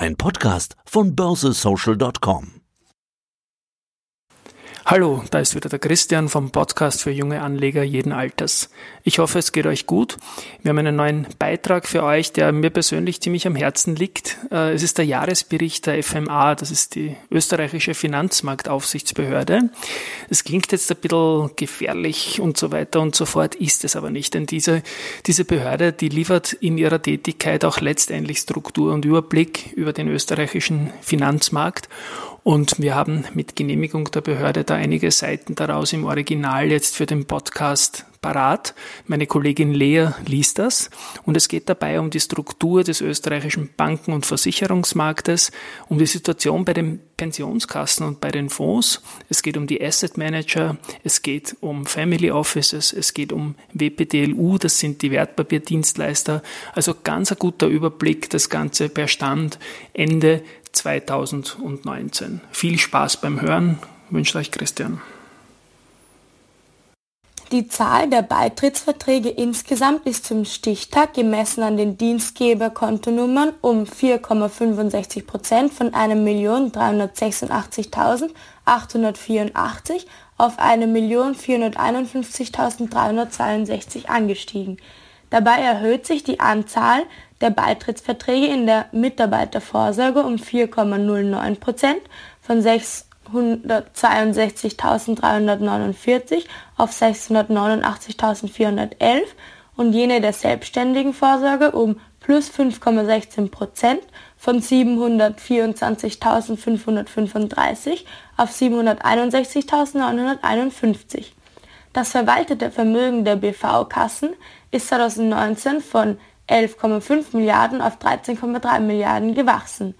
ein Podcast von börsesocial.com. Hallo, da ist wieder der Christian vom Podcast für junge Anleger jeden Alters. Ich hoffe, es geht euch gut. Wir haben einen neuen Beitrag für euch, der mir persönlich ziemlich am Herzen liegt. Äh, es ist der Jahresbericht der FMA, das ist die österreichische Finanzmarktaufsichtsbehörde. Es klingt jetzt ein bisschen gefährlich und so weiter und so fort, ist es aber nicht, denn diese, diese Behörde, die liefert in ihrer Tätigkeit auch letztendlich Struktur und Überblick über den österreichischen Finanzmarkt und wir haben mit Genehmigung der Behörde da einige Seiten daraus im Original jetzt für den Podcast parat. Meine Kollegin Lea liest das und es geht dabei um die Struktur des österreichischen Banken- und Versicherungsmarktes, um die Situation bei den Pensionskassen und bei den Fonds. Es geht um die Asset Manager, es geht um Family Offices, es geht um WPDLU, das sind die Wertpapierdienstleister. Also ganz ein guter Überblick, das Ganze per Stand Ende 2019. Viel Spaß beim Hören, wünscht euch Christian. Die Zahl der Beitrittsverträge insgesamt ist zum Stichtag gemessen an den Dienstgeberkontonummern um 4,65 Prozent von 1.386.884 auf 1.451.362 angestiegen. Dabei erhöht sich die Anzahl der Beitrittsverträge in der Mitarbeitervorsorge um 4,09 Prozent von 662.349 auf 689.411 und jene der selbstständigen Vorsorge um plus 5,16 Prozent von 724.535 auf 761.951. Das verwaltete Vermögen der BV-Kassen ist 2019 von 11,5 Milliarden auf 13,3 Milliarden gewachsen.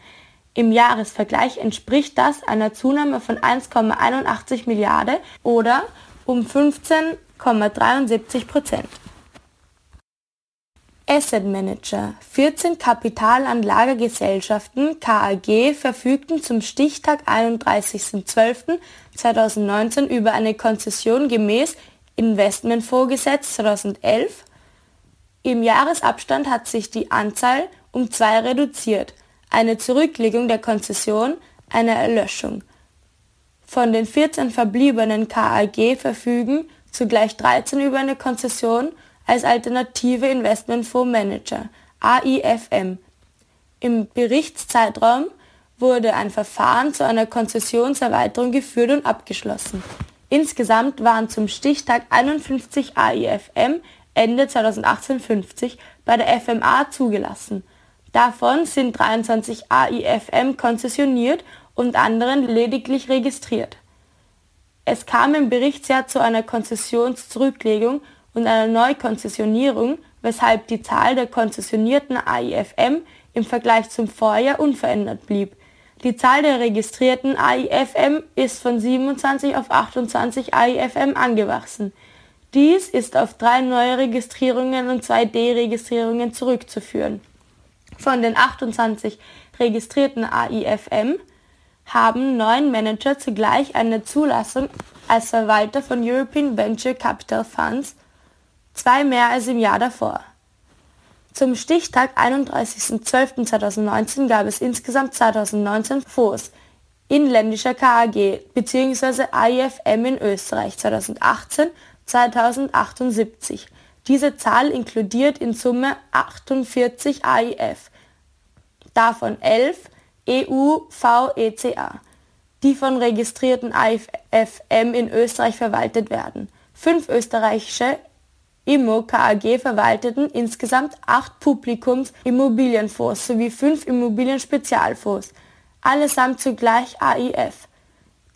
Im Jahresvergleich entspricht das einer Zunahme von 1,81 Milliarden oder um 15,73 Prozent. Asset Manager. 14 Kapitalanlagegesellschaften KAG verfügten zum Stichtag 31.12.2019 über eine Konzession gemäß Investmentfondsgesetz 2011 im Jahresabstand hat sich die Anzahl um zwei reduziert, eine Zurücklegung der Konzession, eine Erlöschung. Von den 14 verbliebenen KAG verfügen zugleich 13 über eine Konzession als alternative Investmentfondsmanager AIFM. Im Berichtszeitraum wurde ein Verfahren zu einer Konzessionserweiterung geführt und abgeschlossen. Insgesamt waren zum Stichtag 51 AIFM Ende 2018 50 bei der FMA zugelassen. Davon sind 23 AIFM konzessioniert und anderen lediglich registriert. Es kam im Berichtsjahr zu einer Konzessionszurücklegung und einer Neukonzessionierung, weshalb die Zahl der konzessionierten AIFM im Vergleich zum Vorjahr unverändert blieb. Die Zahl der registrierten AIFM ist von 27 auf 28 AIFM angewachsen. Dies ist auf drei neue Registrierungen und zwei Deregistrierungen zurückzuführen. Von den 28 registrierten AIFM haben neun Manager zugleich eine Zulassung als Verwalter von European Venture Capital Funds, zwei mehr als im Jahr davor. Zum Stichtag 31.12.2019 gab es insgesamt 2019 Fonds inländischer KAG bzw. AIFM in Österreich 2018 2078. Diese Zahl inkludiert in Summe 48 AIF, davon 11 EU-VECA, die von registrierten AIFM in Österreich verwaltet werden. Fünf österreichische IMO KAG verwalteten insgesamt acht Publikums-Immobilienfonds sowie fünf Immobilienspezialfonds, allesamt zugleich AIF.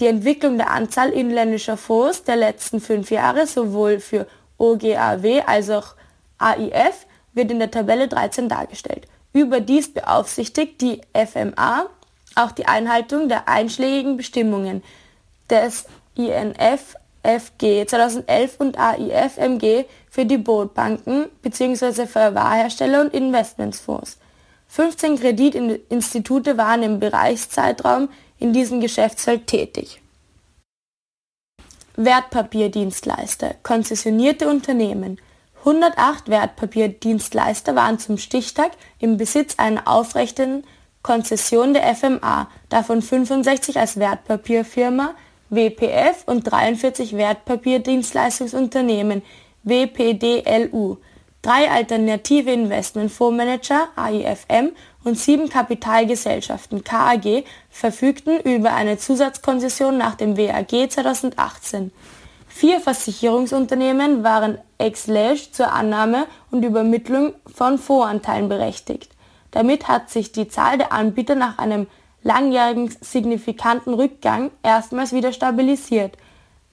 Die Entwicklung der Anzahl inländischer Fonds der letzten fünf Jahre sowohl für OGAW als auch AIF wird in der Tabelle 13 dargestellt. Überdies beaufsichtigt die FMA auch die Einhaltung der einschlägigen Bestimmungen des INF FG 2011 und AIFMG für die Bootbanken bzw. Verwahrhersteller und Investmentsfonds. 15 Kreditinstitute waren im Bereichszeitraum in diesem Geschäftsfeld tätig. Wertpapierdienstleister, konzessionierte Unternehmen. 108 Wertpapierdienstleister waren zum Stichtag im Besitz einer aufrechten Konzession der FMA, davon 65 als Wertpapierfirma WPF und 43 Wertpapierdienstleistungsunternehmen WPDLU, drei alternative Investmentfondsmanager AIFM und sieben Kapitalgesellschaften KAG verfügten über eine Zusatzkonzession nach dem WAG 2018. Vier Versicherungsunternehmen waren ex lege zur Annahme und Übermittlung von Fondsanteilen berechtigt. Damit hat sich die Zahl der Anbieter nach einem langjährigen signifikanten Rückgang erstmals wieder stabilisiert.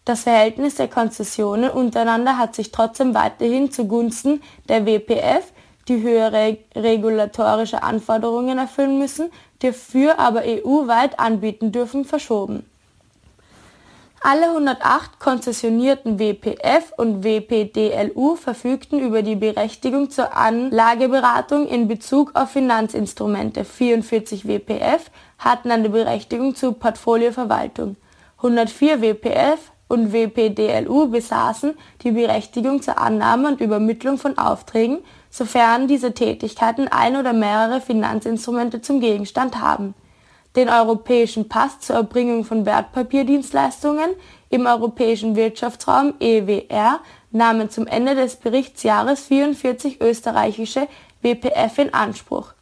Das Verhältnis der Konzessionen untereinander hat sich trotzdem weiterhin zugunsten der WPF, die höhere regulatorische Anforderungen erfüllen müssen, dafür aber EU-weit anbieten dürfen, verschoben. Alle 108 konzessionierten WPF und WPDLU verfügten über die Berechtigung zur Anlageberatung in Bezug auf Finanzinstrumente. 44 WPF hatten eine Berechtigung zur Portfolioverwaltung. 104 WPF und WPDLU besaßen die Berechtigung zur Annahme und Übermittlung von Aufträgen, sofern diese Tätigkeiten ein oder mehrere Finanzinstrumente zum Gegenstand haben. Den europäischen Pass zur Erbringung von Wertpapierdienstleistungen im europäischen Wirtschaftsraum EWR nahmen zum Ende des Berichtsjahres 44 österreichische WPF in Anspruch.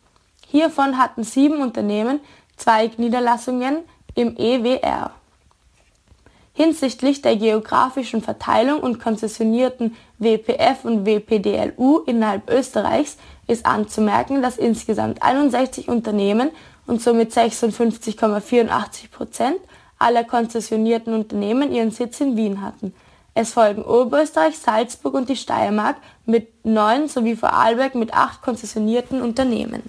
Hiervon hatten sieben Unternehmen Zweigniederlassungen im EWR. Hinsichtlich der geografischen Verteilung und konzessionierten WPF und WPDLU innerhalb Österreichs ist anzumerken, dass insgesamt 61 Unternehmen und somit 56,84 Prozent aller konzessionierten Unternehmen ihren Sitz in Wien hatten. Es folgen Oberösterreich, Salzburg und die Steiermark mit neun sowie Vorarlberg mit acht konzessionierten Unternehmen.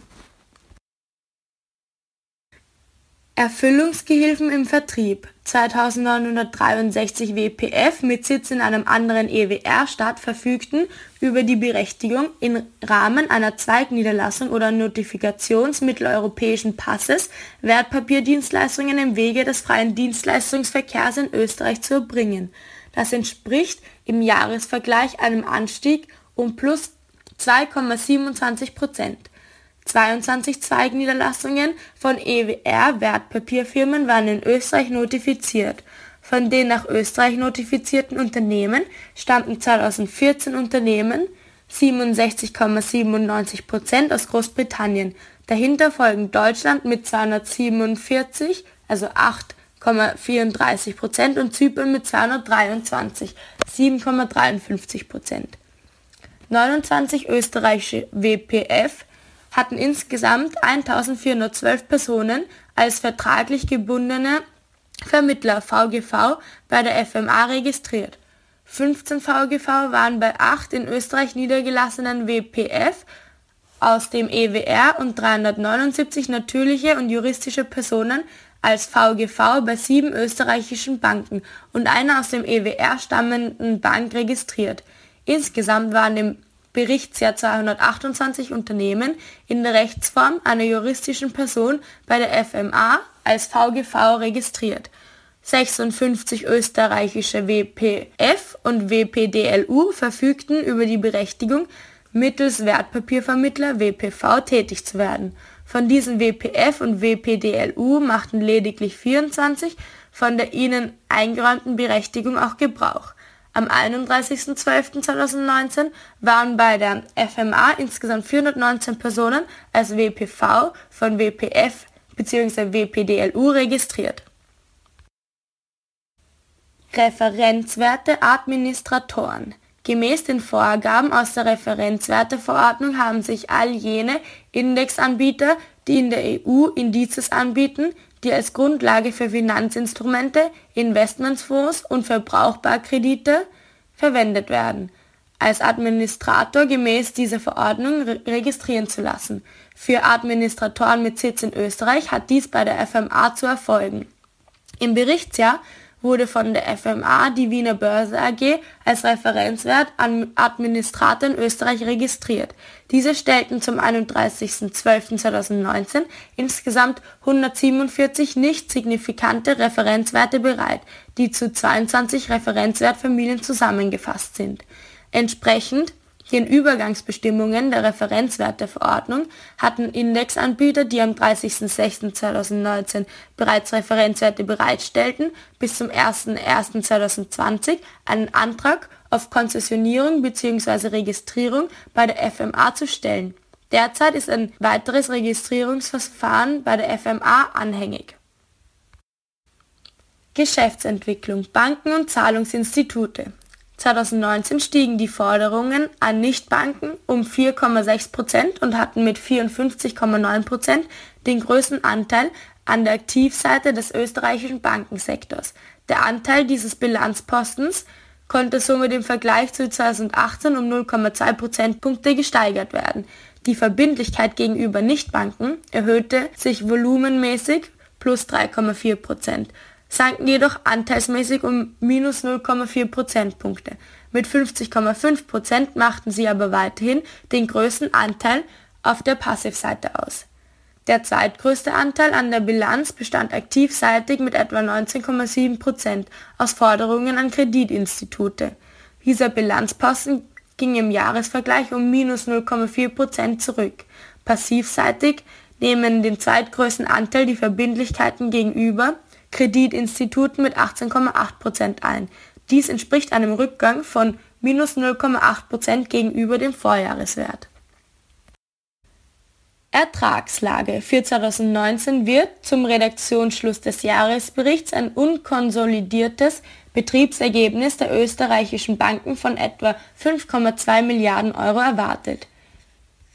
Erfüllungsgehilfen im Vertrieb 2963 WPF mit Sitz in einem anderen EWR-Staat verfügten über die Berechtigung, im Rahmen einer Zweigniederlassung oder Notifikations mitteleuropäischen Passes Wertpapierdienstleistungen im Wege des freien Dienstleistungsverkehrs in Österreich zu erbringen. Das entspricht im Jahresvergleich einem Anstieg um plus 2,27 Prozent. 22 Zweigniederlassungen von EWR-Wertpapierfirmen waren in Österreich notifiziert. Von den nach Österreich notifizierten Unternehmen stammten 2014 Unternehmen (67,97 aus Großbritannien), dahinter folgen Deutschland mit 247 also (8,34 und Zypern mit 223 (7,53 29 österreichische WPF hatten insgesamt 1412 Personen als vertraglich gebundene Vermittler (VGV) bei der FMA registriert. 15 VGV waren bei acht in Österreich niedergelassenen WPF aus dem EWR und 379 natürliche und juristische Personen als VGV bei sieben österreichischen Banken und einer aus dem EWR stammenden Bank registriert. Insgesamt waren im Berichtsjahr 228 Unternehmen in der Rechtsform einer juristischen Person bei der FMA als VGV registriert. 56 österreichische WPF und WPDLU verfügten über die Berechtigung, mittels Wertpapiervermittler WPV tätig zu werden. Von diesen WPF und WPDLU machten lediglich 24 von der ihnen eingeräumten Berechtigung auch Gebrauch. Am 31.12.2019 waren bei der FMA insgesamt 419 Personen als WPV von WPF bzw. WPDLU registriert. Referenzwerte Administratoren Gemäß den Vorgaben aus der Referenzwerteverordnung haben sich all jene Indexanbieter, die in der EU Indizes anbieten, die als Grundlage für Finanzinstrumente, Investmentfonds und Verbrauchbarkredite verwendet werden, als Administrator gemäß dieser Verordnung re registrieren zu lassen. Für Administratoren mit Sitz in Österreich hat dies bei der FMA zu erfolgen. Im Berichtsjahr wurde von der FMA die Wiener Börse AG als Referenzwert an Administrator in Österreich registriert. Diese stellten zum 31.12.2019 insgesamt 147 nicht signifikante Referenzwerte bereit, die zu 22 Referenzwertfamilien zusammengefasst sind. Entsprechend den Übergangsbestimmungen der Referenzwerteverordnung hatten Indexanbieter, die am 30.06.2019 bereits Referenzwerte bereitstellten, bis zum 01.01.2020 einen Antrag auf Konzessionierung bzw. Registrierung bei der FMA zu stellen. Derzeit ist ein weiteres Registrierungsverfahren bei der FMA anhängig. Geschäftsentwicklung Banken und Zahlungsinstitute 2019 stiegen die Forderungen an Nichtbanken um 4,6 Prozent und hatten mit 54,9 Prozent den größten Anteil an der Aktivseite des österreichischen Bankensektors. Der Anteil dieses Bilanzpostens konnte somit im Vergleich zu 2018 um 0,2 Prozentpunkte gesteigert werden. Die Verbindlichkeit gegenüber Nichtbanken erhöhte sich volumenmäßig plus 3,4 Prozent sanken jedoch anteilsmäßig um minus 0,4 Prozentpunkte. Mit 50,5 Prozent machten sie aber weiterhin den größten Anteil auf der Passivseite aus. Der zweitgrößte Anteil an der Bilanz bestand aktivseitig mit etwa 19,7 Prozent aus Forderungen an Kreditinstitute. Dieser Bilanzposten ging im Jahresvergleich um minus 0,4 Prozent zurück. Passivseitig nehmen den zweitgrößten Anteil die Verbindlichkeiten gegenüber Kreditinstituten mit 18,8% ein. Dies entspricht einem Rückgang von minus 0,8% gegenüber dem Vorjahreswert. Ertragslage für 2019 wird zum Redaktionsschluss des Jahresberichts ein unkonsolidiertes Betriebsergebnis der österreichischen Banken von etwa 5,2 Milliarden Euro erwartet.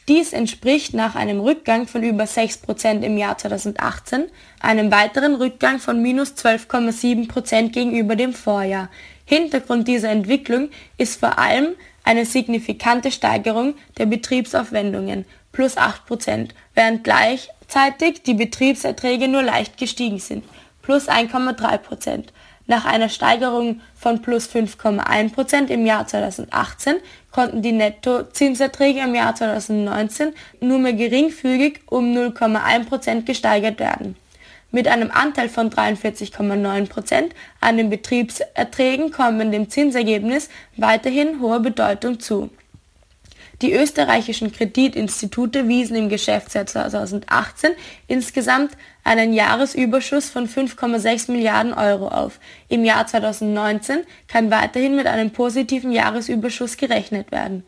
Dies entspricht nach einem Rückgang von über 6% im Jahr 2018 einem weiteren Rückgang von minus 12,7% gegenüber dem Vorjahr. Hintergrund dieser Entwicklung ist vor allem eine signifikante Steigerung der Betriebsaufwendungen plus 8%, während gleichzeitig die Betriebserträge nur leicht gestiegen sind plus 1,3%. Nach einer Steigerung von plus 5,1% im Jahr 2018 konnten die Nettozinserträge im Jahr 2019 nur mehr geringfügig um 0,1% gesteigert werden. Mit einem Anteil von 43,9% an den Betriebserträgen kommen dem Zinsergebnis weiterhin hohe Bedeutung zu. Die österreichischen Kreditinstitute wiesen im Geschäftsjahr 2018 insgesamt einen Jahresüberschuss von 5,6 Milliarden Euro auf. Im Jahr 2019 kann weiterhin mit einem positiven Jahresüberschuss gerechnet werden.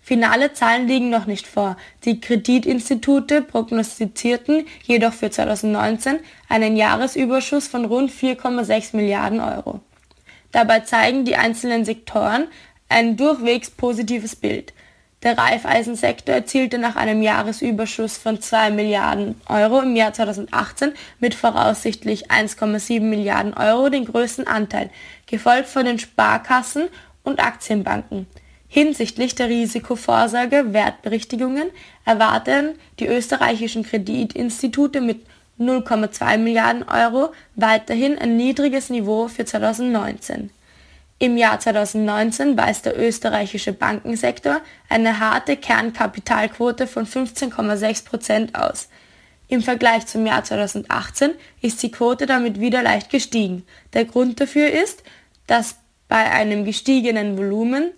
Finale Zahlen liegen noch nicht vor. Die Kreditinstitute prognostizierten jedoch für 2019 einen Jahresüberschuss von rund 4,6 Milliarden Euro. Dabei zeigen die einzelnen Sektoren ein durchwegs positives Bild. Der Reifeisensektor erzielte nach einem Jahresüberschuss von 2 Milliarden Euro im Jahr 2018 mit voraussichtlich 1,7 Milliarden Euro den größten Anteil, gefolgt von den Sparkassen und Aktienbanken. Hinsichtlich der Risikovorsorge Wertberichtigungen erwarten die österreichischen Kreditinstitute mit 0,2 Milliarden Euro weiterhin ein niedriges Niveau für 2019. Im Jahr 2019 weist der österreichische Bankensektor eine harte Kernkapitalquote von 15,6 Prozent aus. Im Vergleich zum Jahr 2018 ist die Quote damit wieder leicht gestiegen. Der Grund dafür ist, dass bei einem gestiegenen Volumen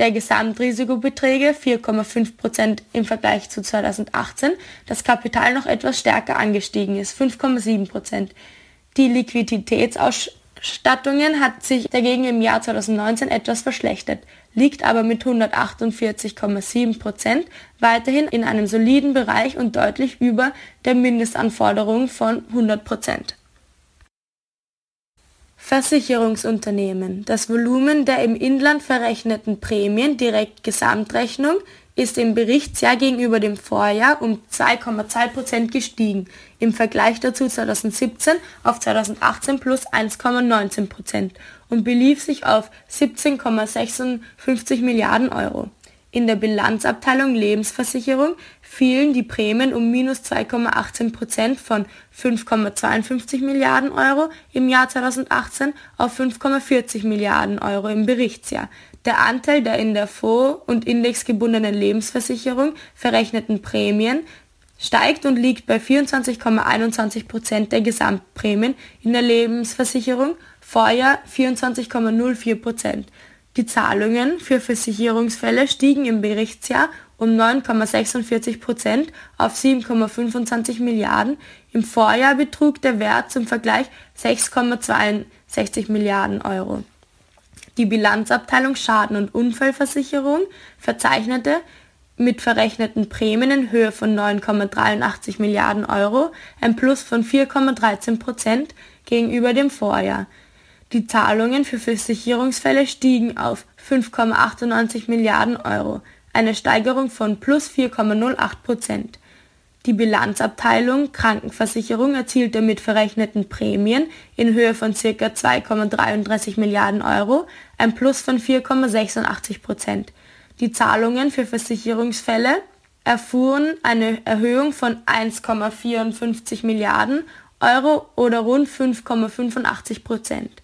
der Gesamtrisikobeträge 4,5 Prozent im Vergleich zu 2018 das Kapital noch etwas stärker angestiegen ist, 5,7 Prozent. Die Liquiditätsausstattung Stattungen hat sich dagegen im Jahr 2019 etwas verschlechtert, liegt aber mit 148,7 Prozent weiterhin in einem soliden Bereich und deutlich über der Mindestanforderung von 100 Prozent. Versicherungsunternehmen. Das Volumen der im Inland verrechneten Prämien direkt Gesamtrechnung ist im Berichtsjahr gegenüber dem Vorjahr um 2,2 Prozent gestiegen, im Vergleich dazu 2017 auf 2018 plus 1,19 Prozent und belief sich auf 17,56 Milliarden Euro. In der Bilanzabteilung Lebensversicherung fielen die Prämien um minus 2,18 Prozent von 5,52 Milliarden Euro im Jahr 2018 auf 5,40 Milliarden Euro im Berichtsjahr. Der Anteil der in der Fonds- und indexgebundenen Lebensversicherung verrechneten Prämien steigt und liegt bei 24,21 Prozent der Gesamtprämien in der Lebensversicherung, Vorjahr 24,04 Prozent. Die Zahlungen für Versicherungsfälle stiegen im Berichtsjahr um 9,46 Prozent auf 7,25 Milliarden. Im Vorjahr betrug der Wert zum Vergleich 6,62 Milliarden Euro. Die Bilanzabteilung Schaden- und Unfallversicherung verzeichnete mit verrechneten Prämien in Höhe von 9,83 Milliarden Euro ein Plus von 4,13 Prozent gegenüber dem Vorjahr. Die Zahlungen für Versicherungsfälle stiegen auf 5,98 Milliarden Euro, eine Steigerung von plus 4,08 Prozent. Die Bilanzabteilung Krankenversicherung erzielte mit verrechneten Prämien in Höhe von ca. 2,33 Milliarden Euro ein Plus von 4,86 Prozent. Die Zahlungen für Versicherungsfälle erfuhren eine Erhöhung von 1,54 Milliarden Euro oder rund 5,85 Prozent.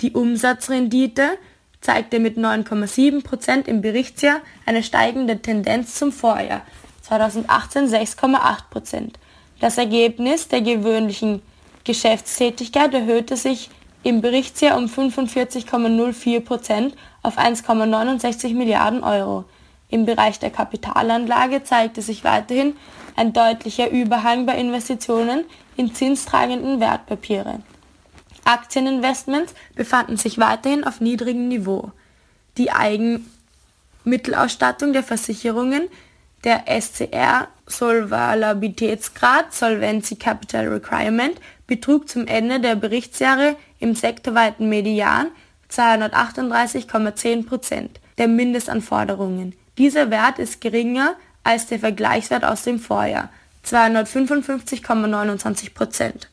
Die Umsatzrendite zeigte mit 9,7 Prozent im Berichtsjahr eine steigende Tendenz zum Vorjahr, 2018 6,8 Prozent. Das Ergebnis der gewöhnlichen Geschäftstätigkeit erhöhte sich im Berichtsjahr um 45,04 Prozent auf 1,69 Milliarden Euro. Im Bereich der Kapitalanlage zeigte sich weiterhin ein deutlicher Überhang bei Investitionen in zinstragenden Wertpapiere. Aktieninvestments befanden sich weiterhin auf niedrigem Niveau. Die Eigenmittelausstattung der Versicherungen, der SCR Solvabilitätsgrad Solvency Capital Requirement betrug zum Ende der Berichtsjahre im sektorweiten Median 238,10 Prozent der Mindestanforderungen. Dieser Wert ist geringer als der Vergleichswert aus dem Vorjahr 255,29 Prozent.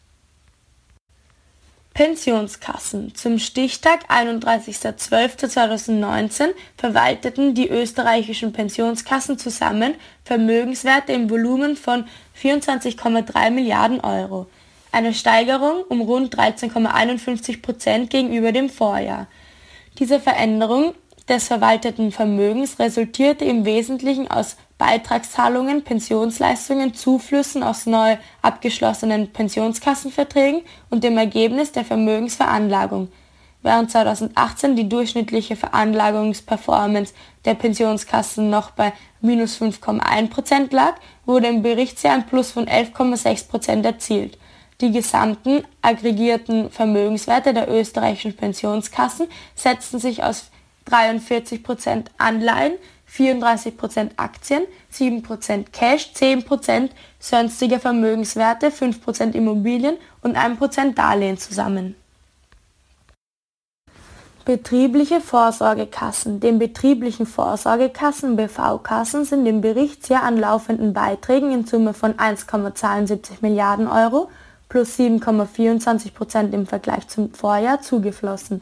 Pensionskassen. Zum Stichtag 31.12.2019 verwalteten die österreichischen Pensionskassen zusammen Vermögenswerte im Volumen von 24,3 Milliarden Euro, eine Steigerung um rund 13,51 Prozent gegenüber dem Vorjahr. Diese Veränderung des verwalteten Vermögens resultierte im Wesentlichen aus Beitragszahlungen, Pensionsleistungen, Zuflüssen aus neu abgeschlossenen Pensionskassenverträgen und dem Ergebnis der Vermögensveranlagung. Während 2018 die durchschnittliche Veranlagungsperformance der Pensionskassen noch bei minus 5,1% lag, wurde im Berichtsjahr ein Plus von 11,6% erzielt. Die gesamten aggregierten Vermögenswerte der österreichischen Pensionskassen setzten sich aus 43% Anleihen, 34% Aktien, 7% Cash, 10% sonstige Vermögenswerte, 5% Immobilien und 1% Darlehen zusammen. Betriebliche Vorsorgekassen. Den betrieblichen Vorsorgekassen BV-Kassen sind im Berichtsjahr an laufenden Beiträgen in Summe von 1,72 Milliarden Euro plus 7,24% im Vergleich zum Vorjahr zugeflossen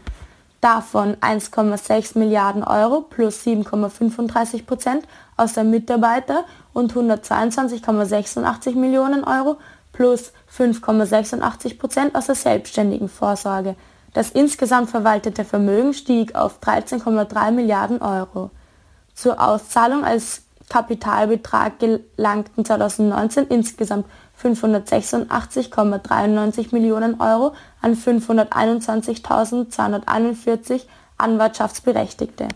davon 1,6 Milliarden Euro plus 7,35 Prozent aus der Mitarbeiter- und 122,86 Millionen Euro plus 5,86 Prozent aus der selbstständigen Vorsorge. Das insgesamt verwaltete Vermögen stieg auf 13,3 Milliarden Euro. Zur Auszahlung als Kapitalbetrag gelangten 2019 insgesamt 586,93 Millionen Euro an 521.241 Anwartschaftsberechtigte.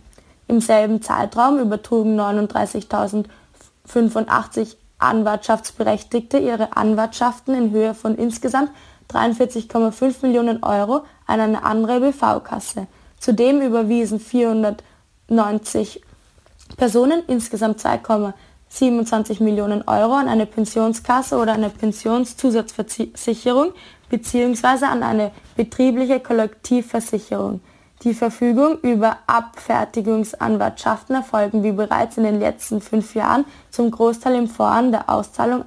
Im selben Zeitraum übertrugen 39.085 Anwartschaftsberechtigte ihre Anwartschaften in Höhe von insgesamt 43,5 Millionen Euro an eine andere BV-Kasse. Zudem überwiesen 490 Personen insgesamt 2,27 Millionen Euro an eine Pensionskasse oder eine Pensionszusatzversicherung bzw. an eine betriebliche Kollektivversicherung. Die Verfügung über Abfertigungsanwartschaften erfolgen wie bereits in den letzten fünf Jahren zum Großteil im Vorhang der Auszahlung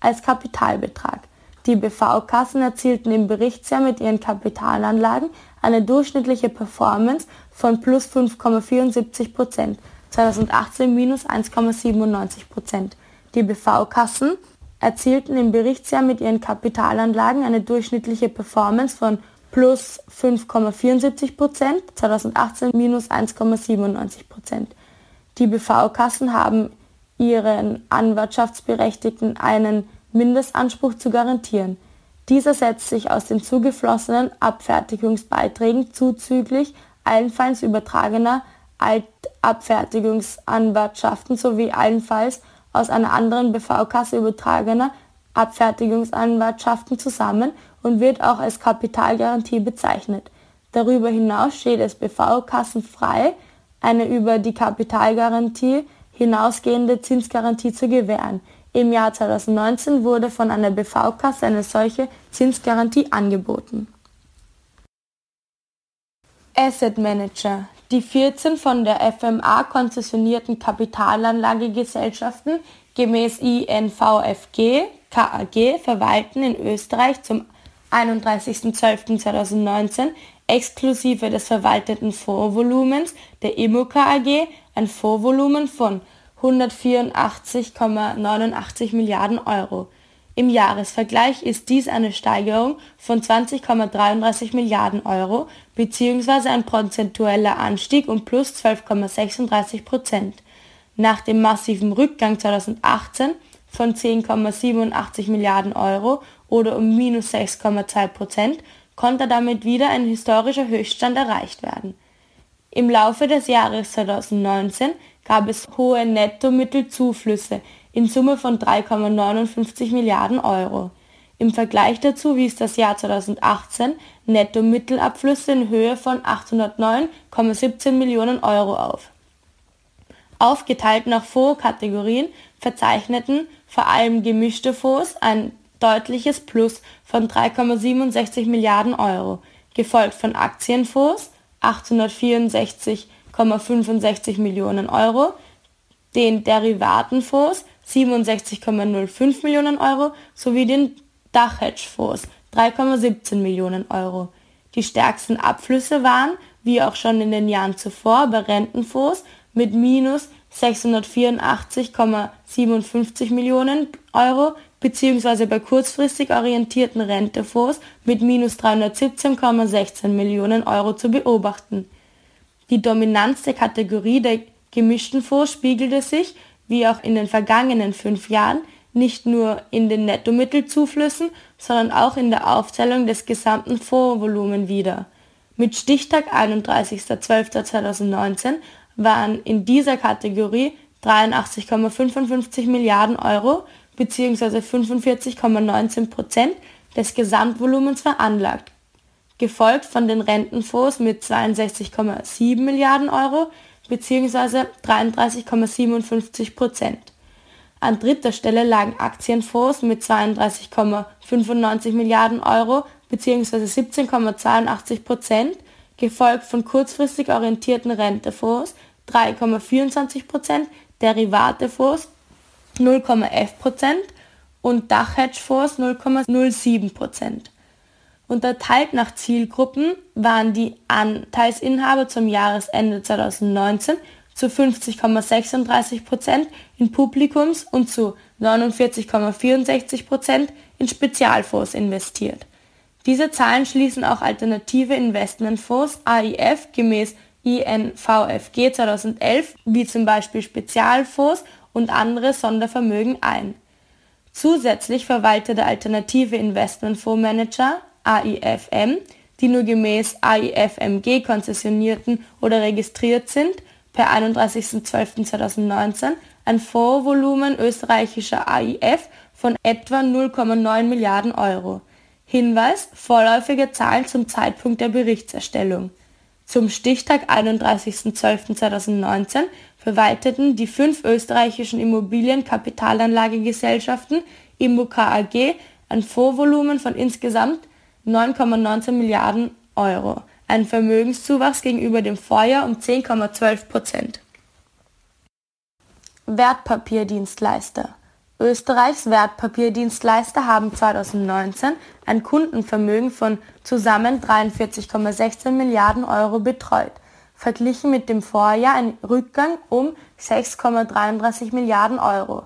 als Kapitalbetrag. Die BV-Kassen erzielten im Berichtsjahr mit ihren Kapitalanlagen eine durchschnittliche Performance von plus 5,74 Prozent 2018 minus 1,97 Prozent. Die BV-Kassen erzielten im Berichtsjahr mit ihren Kapitalanlagen eine durchschnittliche Performance von plus 5,74 Prozent, 2018 minus 1,97 Prozent. Die BV-Kassen haben ihren Anwartschaftsberechtigten einen Mindestanspruch zu garantieren. Dieser setzt sich aus den zugeflossenen Abfertigungsbeiträgen zuzüglich allenfalls übertragener Altabfertigungsanwartschaften sowie allenfalls aus einer anderen BV-Kasse übertragener Abfertigungsanwartschaften zusammen und wird auch als Kapitalgarantie bezeichnet. Darüber hinaus steht es BV-Kassen frei, eine über die Kapitalgarantie hinausgehende Zinsgarantie zu gewähren. Im Jahr 2019 wurde von einer BV-Kasse eine solche Zinsgarantie angeboten. Asset Manager. Die 14 von der FMA konzessionierten Kapitalanlagegesellschaften gemäß INVFG KAG verwalten in Österreich zum 31.12.2019 exklusive des verwalteten Fondsvolumens der Immoca AG ein Fondsvolumen von 184,89 Milliarden Euro. Im Jahresvergleich ist dies eine Steigerung von 20,33 Milliarden Euro bzw. ein prozentueller Anstieg um plus 12,36 Prozent. Nach dem massiven Rückgang 2018 von 10,87 Milliarden Euro oder um minus 6,2 Prozent konnte damit wieder ein historischer Höchststand erreicht werden. Im Laufe des Jahres 2019 gab es hohe Nettomittelzuflüsse in Summe von 3,59 Milliarden Euro. Im Vergleich dazu wies das Jahr 2018 Nettomittelabflüsse in Höhe von 809,17 Millionen Euro auf. Aufgeteilt nach Fondskategorien verzeichneten vor allem gemischte Fonds ein deutliches Plus von 3,67 Milliarden Euro, gefolgt von Aktienfonds 864,65 Millionen Euro, den Derivatenfonds 67,05 Millionen Euro sowie den Dachhedgefonds 3,17 Millionen Euro. Die stärksten Abflüsse waren, wie auch schon in den Jahren zuvor, bei Rentenfonds mit minus 684,57 Millionen Euro beziehungsweise bei kurzfristig orientierten Rentefonds mit minus 317,16 Millionen Euro zu beobachten. Die Dominanz der Kategorie der gemischten Fonds spiegelte sich, wie auch in den vergangenen fünf Jahren, nicht nur in den Nettomittelzuflüssen, sondern auch in der Aufzählung des gesamten Fondsvolumen wider. Mit Stichtag 31.12.2019 waren in dieser Kategorie 83,55 Milliarden Euro bzw. 45,19 Prozent des Gesamtvolumens veranlagt, gefolgt von den Rentenfonds mit 62,7 Milliarden Euro bzw. 33,57 Prozent. An dritter Stelle lagen Aktienfonds mit 32,95 Milliarden Euro bzw. 17,82 Prozent gefolgt von kurzfristig orientierten Rentefonds 3,24%, Prozent, Derivatefonds 0,11% und Dachhedgefonds 0,07%. Unterteilt nach Zielgruppen waren die Anteilsinhaber zum Jahresende 2019 zu 50,36% in Publikums und zu 49,64% in Spezialfonds investiert. Diese Zahlen schließen auch alternative Investmentfonds AIF gemäß INVFG 2011 wie zum Beispiel Spezialfonds und andere Sondervermögen ein. Zusätzlich verwaltet der Alternative Investmentfondsmanager AIFM, die nur gemäß AIFMG konzessionierten oder registriert sind, per 31.12.2019 ein Fondsvolumen österreichischer AIF von etwa 0,9 Milliarden Euro. Hinweis, vorläufige Zahlen zum Zeitpunkt der Berichtserstellung. Zum Stichtag 31.12.2019 verwalteten die fünf österreichischen Immobilienkapitalanlagegesellschaften Immoca AG ein Fondsvolumen von insgesamt 9,19 Milliarden Euro, ein Vermögenszuwachs gegenüber dem Vorjahr um 10,12 Prozent. Wertpapierdienstleister Österreichs Wertpapierdienstleister haben 2019 ein Kundenvermögen von zusammen 43,16 Milliarden Euro betreut, verglichen mit dem Vorjahr ein Rückgang um 6,33 Milliarden Euro.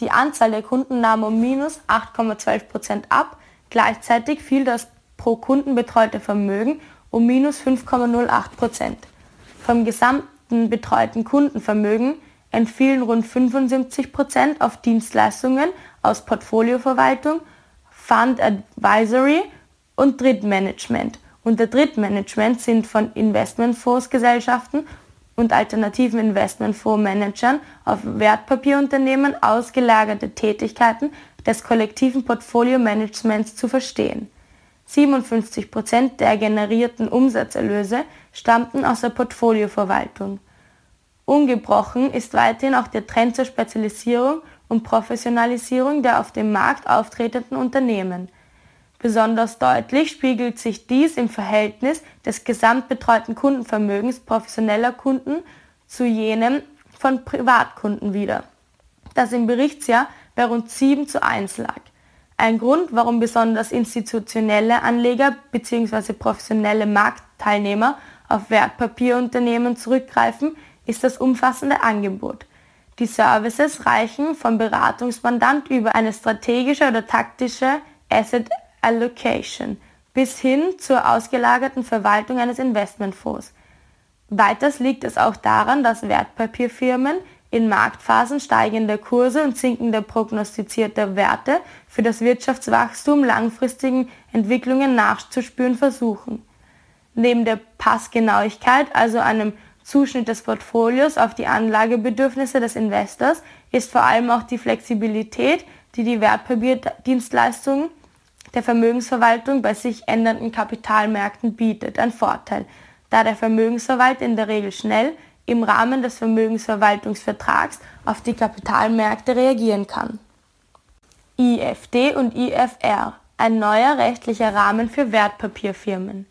Die Anzahl der Kunden nahm um minus 8,12 Prozent ab, gleichzeitig fiel das pro Kunden betreute Vermögen um minus 5,08 Prozent. Vom gesamten betreuten Kundenvermögen entfielen rund 75 Prozent auf Dienstleistungen aus Portfolioverwaltung, Fund Advisory und Drittmanagement. Unter Drittmanagement sind von Investmentfondsgesellschaften und alternativen Investmentfondsmanagern auf Wertpapierunternehmen ausgelagerte Tätigkeiten des kollektiven Portfolio-Managements zu verstehen. 57 Prozent der generierten Umsatzerlöse stammten aus der Portfolioverwaltung. Ungebrochen ist weiterhin auch der Trend zur Spezialisierung und Professionalisierung der auf dem Markt auftretenden Unternehmen. Besonders deutlich spiegelt sich dies im Verhältnis des gesamtbetreuten Kundenvermögens professioneller Kunden zu jenem von Privatkunden wider, das im Berichtsjahr bei rund 7 zu 1 lag. Ein Grund, warum besonders institutionelle Anleger bzw. professionelle Marktteilnehmer auf Wertpapierunternehmen zurückgreifen, ist das umfassende Angebot. Die Services reichen vom Beratungsmandant über eine strategische oder taktische Asset Allocation bis hin zur ausgelagerten Verwaltung eines Investmentfonds. Weiters liegt es auch daran, dass Wertpapierfirmen in Marktphasen steigender Kurse und sinkender prognostizierter Werte für das Wirtschaftswachstum langfristigen Entwicklungen nachzuspüren versuchen. Neben der Passgenauigkeit, also einem Zuschnitt des Portfolios auf die Anlagebedürfnisse des Investors, ist vor allem auch die Flexibilität, die die Wertpapierdienstleistungen der Vermögensverwaltung bei sich ändernden Kapitalmärkten bietet, ein Vorteil, da der Vermögensverwalter in der Regel schnell im Rahmen des Vermögensverwaltungsvertrags auf die Kapitalmärkte reagieren kann. IFD und IFR, ein neuer rechtlicher Rahmen für Wertpapierfirmen.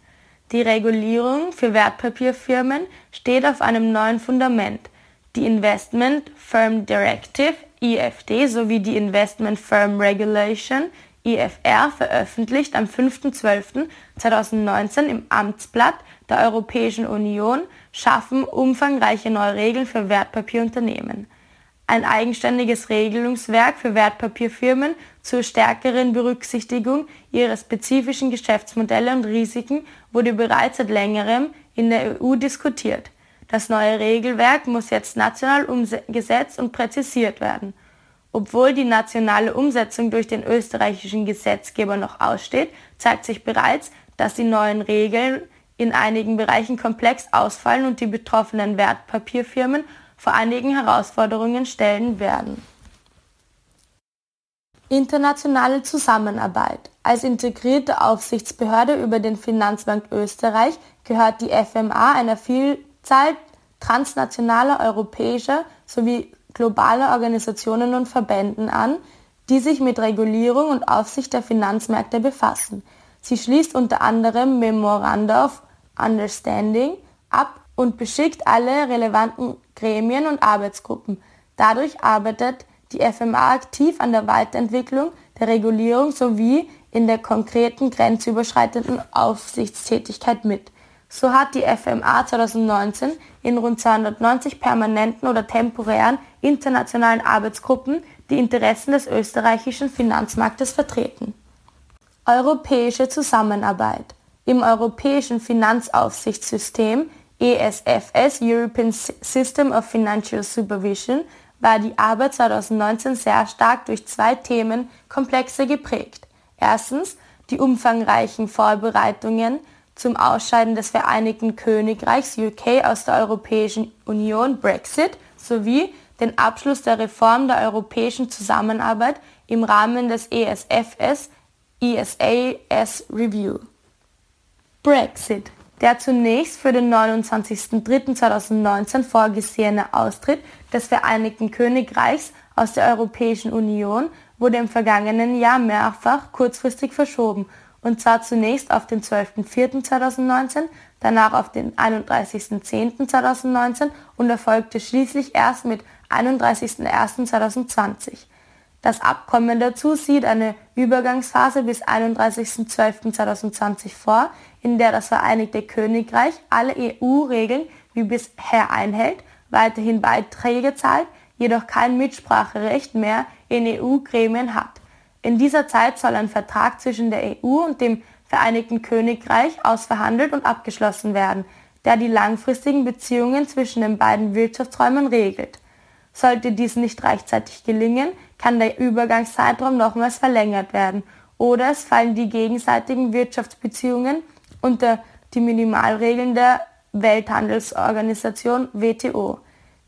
Die Regulierung für Wertpapierfirmen steht auf einem neuen Fundament. Die Investment Firm Directive IFD sowie die Investment Firm Regulation IFR veröffentlicht am 5.12.2019 im Amtsblatt der Europäischen Union schaffen umfangreiche neue Regeln für Wertpapierunternehmen. Ein eigenständiges Regelungswerk für Wertpapierfirmen zur stärkeren Berücksichtigung ihrer spezifischen Geschäftsmodelle und Risiken wurde bereits seit längerem in der EU diskutiert. Das neue Regelwerk muss jetzt national umgesetzt und präzisiert werden. Obwohl die nationale Umsetzung durch den österreichischen Gesetzgeber noch aussteht, zeigt sich bereits, dass die neuen Regeln in einigen Bereichen komplex ausfallen und die betroffenen Wertpapierfirmen vor einigen Herausforderungen stellen werden. Internationale Zusammenarbeit. Als integrierte Aufsichtsbehörde über den Finanzmarkt Österreich gehört die FMA einer Vielzahl transnationaler europäischer sowie globaler Organisationen und Verbänden an, die sich mit Regulierung und Aufsicht der Finanzmärkte befassen. Sie schließt unter anderem Memoranda of Understanding ab und beschickt alle relevanten Gremien und Arbeitsgruppen. Dadurch arbeitet die FMA aktiv an der Weiterentwicklung der Regulierung sowie in der konkreten grenzüberschreitenden Aufsichtstätigkeit mit. So hat die FMA 2019 in rund 290 permanenten oder temporären internationalen Arbeitsgruppen die Interessen des österreichischen Finanzmarktes vertreten. Europäische Zusammenarbeit im europäischen Finanzaufsichtssystem ESFS European System of Financial Supervision war die Arbeit 2019 sehr stark durch zwei Themenkomplexe geprägt. Erstens die umfangreichen Vorbereitungen zum Ausscheiden des Vereinigten Königreichs UK aus der Europäischen Union Brexit sowie den Abschluss der Reform der europäischen Zusammenarbeit im Rahmen des ESFS ESAS Review. Brexit. Der zunächst für den 29.03.2019 vorgesehene Austritt des Vereinigten Königreichs aus der Europäischen Union wurde im vergangenen Jahr mehrfach kurzfristig verschoben, und zwar zunächst auf den 12.04.2019, danach auf den 31.10.2019 und erfolgte schließlich erst mit 31.01.2020. Das Abkommen dazu sieht eine Übergangsphase bis 31.12.2020 vor, in der das Vereinigte Königreich alle EU-Regeln wie bisher einhält, weiterhin Beiträge zahlt, jedoch kein Mitspracherecht mehr in EU-Gremien hat. In dieser Zeit soll ein Vertrag zwischen der EU und dem Vereinigten Königreich ausverhandelt und abgeschlossen werden, der die langfristigen Beziehungen zwischen den beiden Wirtschaftsräumen regelt. Sollte dies nicht rechtzeitig gelingen, kann der Übergangszeitraum nochmals verlängert werden oder es fallen die gegenseitigen Wirtschaftsbeziehungen unter die Minimalregeln der Welthandelsorganisation WTO.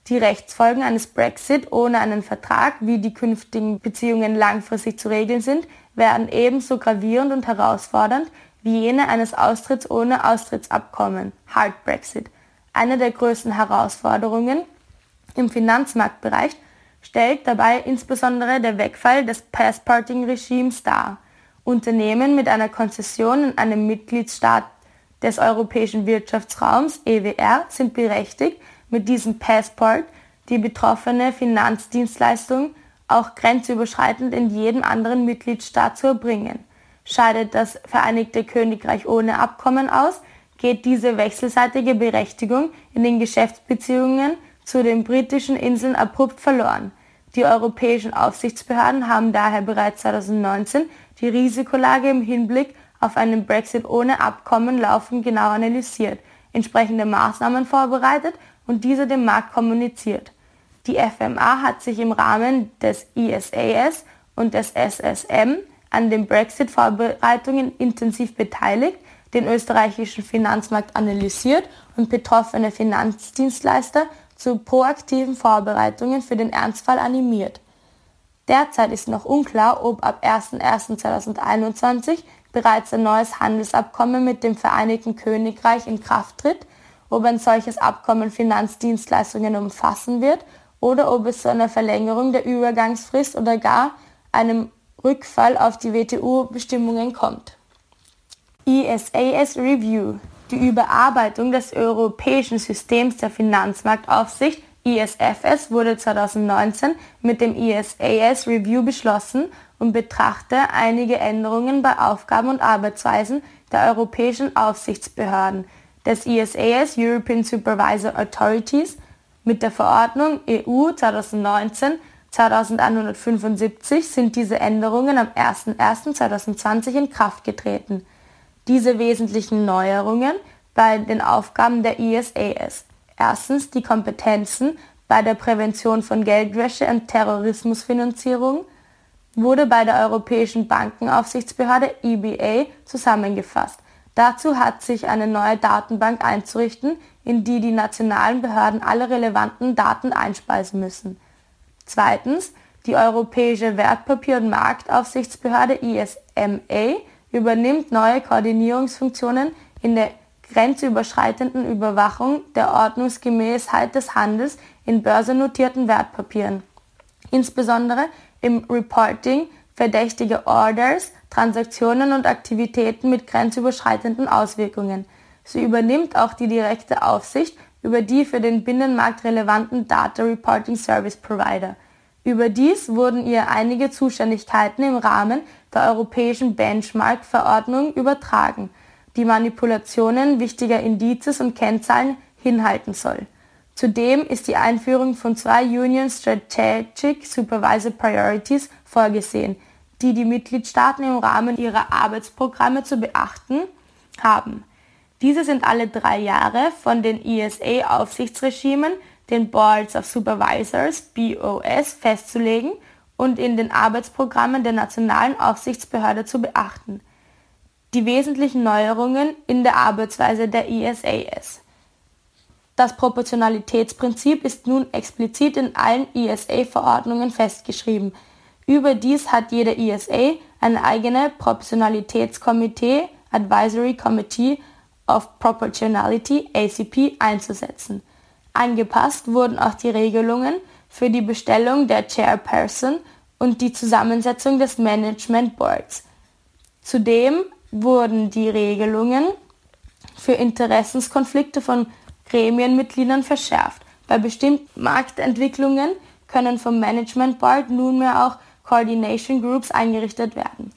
Die Rechtsfolgen eines Brexit ohne einen Vertrag, wie die künftigen Beziehungen langfristig zu regeln sind, werden ebenso gravierend und herausfordernd wie jene eines Austritts ohne Austrittsabkommen, Hard Brexit. Eine der größten Herausforderungen im Finanzmarktbereich stellt dabei insbesondere der Wegfall des Passporting-Regimes dar. Unternehmen mit einer Konzession in einem Mitgliedstaat des Europäischen Wirtschaftsraums EWR sind berechtigt, mit diesem Passport die betroffene Finanzdienstleistung auch grenzüberschreitend in jedem anderen Mitgliedstaat zu erbringen. Scheidet das Vereinigte Königreich ohne Abkommen aus, geht diese wechselseitige Berechtigung in den Geschäftsbeziehungen zu den britischen Inseln abrupt verloren. Die europäischen Aufsichtsbehörden haben daher bereits 2019 die Risikolage im Hinblick auf einen Brexit ohne Abkommen laufend genau analysiert, entsprechende Maßnahmen vorbereitet und diese dem Markt kommuniziert. Die FMA hat sich im Rahmen des ISAS und des SSM an den Brexit-Vorbereitungen intensiv beteiligt, den österreichischen Finanzmarkt analysiert und betroffene Finanzdienstleister zu proaktiven Vorbereitungen für den Ernstfall animiert. Derzeit ist noch unklar, ob ab 01.01.2021 bereits ein neues Handelsabkommen mit dem Vereinigten Königreich in Kraft tritt, ob ein solches Abkommen Finanzdienstleistungen umfassen wird oder ob es zu einer Verlängerung der Übergangsfrist oder gar einem Rückfall auf die WTO-Bestimmungen kommt. ISAS Review Die Überarbeitung des europäischen Systems der Finanzmarktaufsicht ISFS wurde 2019 mit dem ISAS Review beschlossen und betrachte einige Änderungen bei Aufgaben und Arbeitsweisen der europäischen Aufsichtsbehörden des ISAS European Supervisor Authorities mit der Verordnung EU 2019 2175 sind diese Änderungen am 01.01.2020 in Kraft getreten. Diese wesentlichen Neuerungen bei den Aufgaben der ISAS. Erstens die Kompetenzen bei der Prävention von Geldwäsche und Terrorismusfinanzierung wurde bei der Europäischen Bankenaufsichtsbehörde EBA zusammengefasst. Dazu hat sich eine neue Datenbank einzurichten, in die die nationalen Behörden alle relevanten Daten einspeisen müssen. Zweitens, die Europäische Wertpapier- und Marktaufsichtsbehörde ISMA übernimmt neue Koordinierungsfunktionen in der grenzüberschreitenden Überwachung der Ordnungsgemäßheit des Handels in börsennotierten Wertpapieren, insbesondere im Reporting verdächtiger Orders, Transaktionen und Aktivitäten mit grenzüberschreitenden Auswirkungen. Sie übernimmt auch die direkte Aufsicht über die für den Binnenmarkt relevanten Data Reporting Service Provider. Überdies wurden ihr einige Zuständigkeiten im Rahmen der europäischen Benchmark-Verordnung übertragen, die Manipulationen wichtiger Indizes und Kennzahlen hinhalten soll. Zudem ist die Einführung von zwei Union Strategic Supervisor Priorities vorgesehen, die die Mitgliedstaaten im Rahmen ihrer Arbeitsprogramme zu beachten haben. Diese sind alle drei Jahre von den ESA-Aufsichtsregimen, den Boards of Supervisors, BOS, festzulegen und in den Arbeitsprogrammen der nationalen Aufsichtsbehörde zu beachten. Die wesentlichen Neuerungen in der Arbeitsweise der ESAS. Das Proportionalitätsprinzip ist nun explizit in allen ESA-Verordnungen festgeschrieben. Überdies hat jede ESA eine eigene Proportionalitätskomitee Advisory Committee of Proportionality ACP einzusetzen. Angepasst wurden auch die Regelungen für die Bestellung der Chairperson und die Zusammensetzung des Management Boards. Zudem wurden die Regelungen für Interessenskonflikte von Gremienmitgliedern verschärft. Bei bestimmten Marktentwicklungen können vom Management Board nunmehr auch Coordination Groups eingerichtet werden.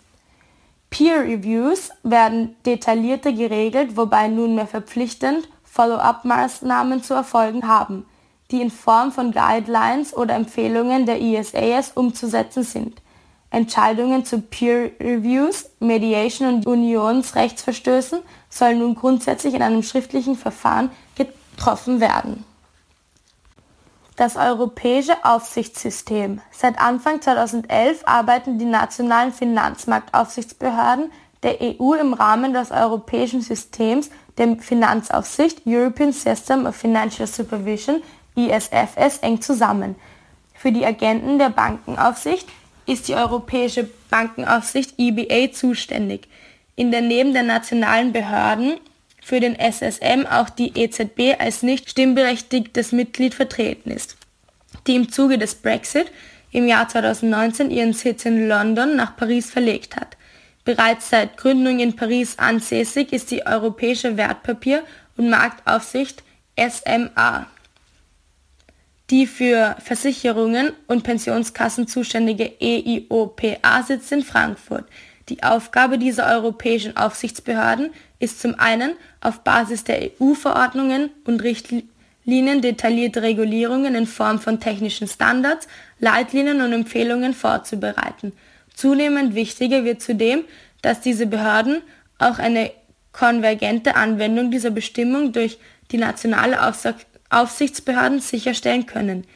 Peer Reviews werden detaillierter geregelt, wobei nunmehr verpflichtend Follow-up-Maßnahmen zu erfolgen haben, die in Form von Guidelines oder Empfehlungen der ISAS umzusetzen sind. Entscheidungen zu Peer Reviews, Mediation und Unionsrechtsverstößen sollen nun grundsätzlich in einem schriftlichen Verfahren getroffen werden. Das europäische Aufsichtssystem. Seit Anfang 2011 arbeiten die nationalen Finanzmarktaufsichtsbehörden der EU im Rahmen des europäischen Systems der Finanzaufsicht European System of Financial Supervision ISFS eng zusammen. Für die Agenten der Bankenaufsicht ist die Europäische Bankenaufsicht EBA zuständig, in der neben der nationalen Behörden für den SSM auch die EZB als nicht stimmberechtigtes Mitglied vertreten ist, die im Zuge des Brexit im Jahr 2019 ihren Sitz in London nach Paris verlegt hat. Bereits seit Gründung in Paris ansässig ist die Europäische Wertpapier- und Marktaufsicht SMA. Die für Versicherungen und Pensionskassen zuständige EIOPA sitzt in Frankfurt. Die Aufgabe dieser europäischen Aufsichtsbehörden ist zum einen auf Basis der EU-Verordnungen und Richtlinien detaillierte Regulierungen in Form von technischen Standards, Leitlinien und Empfehlungen vorzubereiten. Zunehmend wichtiger wird zudem, dass diese Behörden auch eine konvergente Anwendung dieser Bestimmung durch die nationale Aufsichtsbehörden sicherstellen können.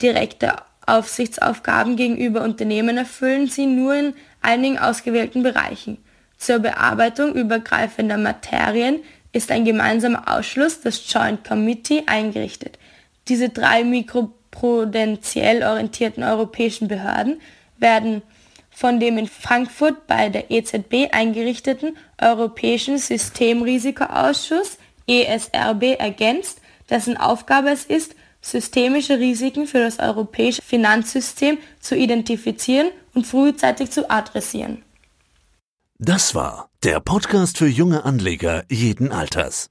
Direkte Aufsichtsaufgaben gegenüber Unternehmen erfüllen sie nur in einigen ausgewählten Bereichen. Zur Bearbeitung übergreifender Materien ist ein gemeinsamer Ausschluss, das Joint Committee, eingerichtet. Diese drei mikroprudentiell orientierten europäischen Behörden werden von dem in Frankfurt bei der EZB eingerichteten Europäischen Systemrisikoausschuss ESRB ergänzt, dessen Aufgabe es ist, systemische Risiken für das europäische Finanzsystem zu identifizieren und frühzeitig zu adressieren. Das war der Podcast für junge Anleger jeden Alters.